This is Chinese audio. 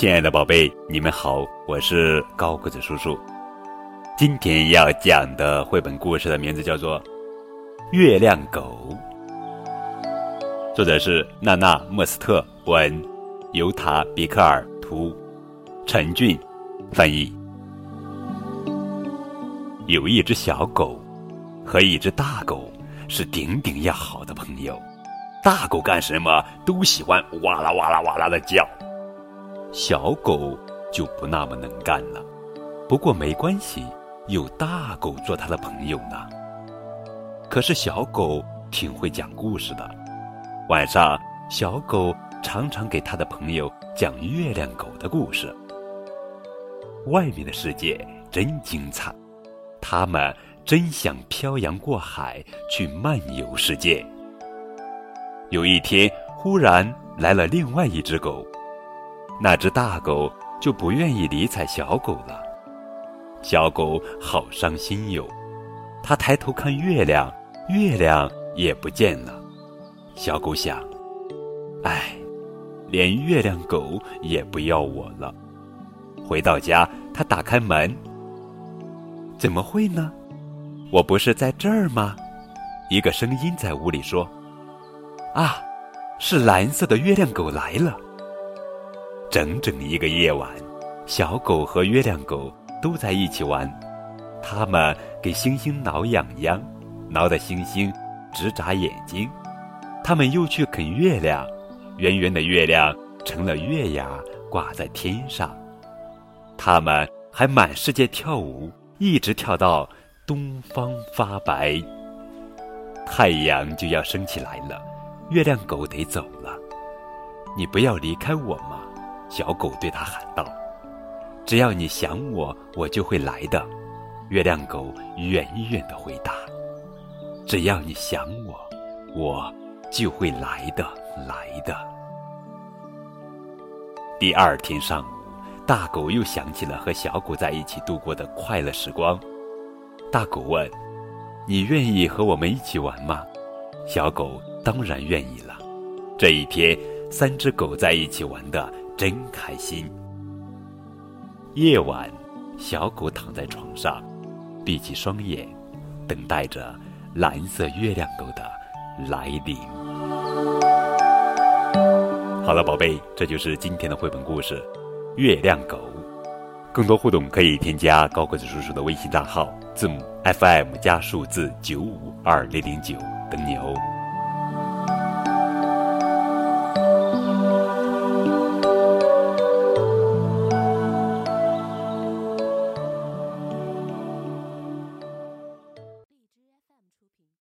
亲爱的宝贝，你们好，我是高个子叔叔。今天要讲的绘本故事的名字叫做《月亮狗》，作者是娜娜·莫斯特文，尤塔·比克尔图，陈俊翻译。有一只小狗和一只大狗是顶顶要好的朋友，大狗干什么都喜欢哇啦哇啦哇啦的叫。小狗就不那么能干了，不过没关系，有大狗做它的朋友呢。可是小狗挺会讲故事的，晚上小狗常常给它的朋友讲月亮狗的故事。外面的世界真精彩，他们真想漂洋过海去漫游世界。有一天，忽然来了另外一只狗。那只大狗就不愿意理睬小狗了，小狗好伤心哟。它抬头看月亮，月亮也不见了。小狗想：“唉，连月亮狗也不要我了。”回到家，它打开门，怎么会呢？我不是在这儿吗？一个声音在屋里说：“啊，是蓝色的月亮狗来了。”整整一个夜晚，小狗和月亮狗都在一起玩。他们给星星挠痒痒，挠得星星直眨眼睛。他们又去啃月亮，圆圆的月亮成了月牙，挂在天上。他们还满世界跳舞，一直跳到东方发白。太阳就要升起来了，月亮狗得走了。你不要离开我吗？小狗对他喊道：“只要你想我，我就会来的。”月亮狗远远的回答：“只要你想我，我就会来的，来的。”第二天上午，大狗又想起了和小狗在一起度过的快乐时光。大狗问：“你愿意和我们一起玩吗？”小狗当然愿意了。这一天，三只狗在一起玩的。真开心。夜晚，小狗躺在床上，闭起双眼，等待着蓝色月亮狗的来临。好了，宝贝，这就是今天的绘本故事《月亮狗》。更多互动可以添加高个子叔叔的微信账号，字母 FM 加数字九五二零零九，等你哦。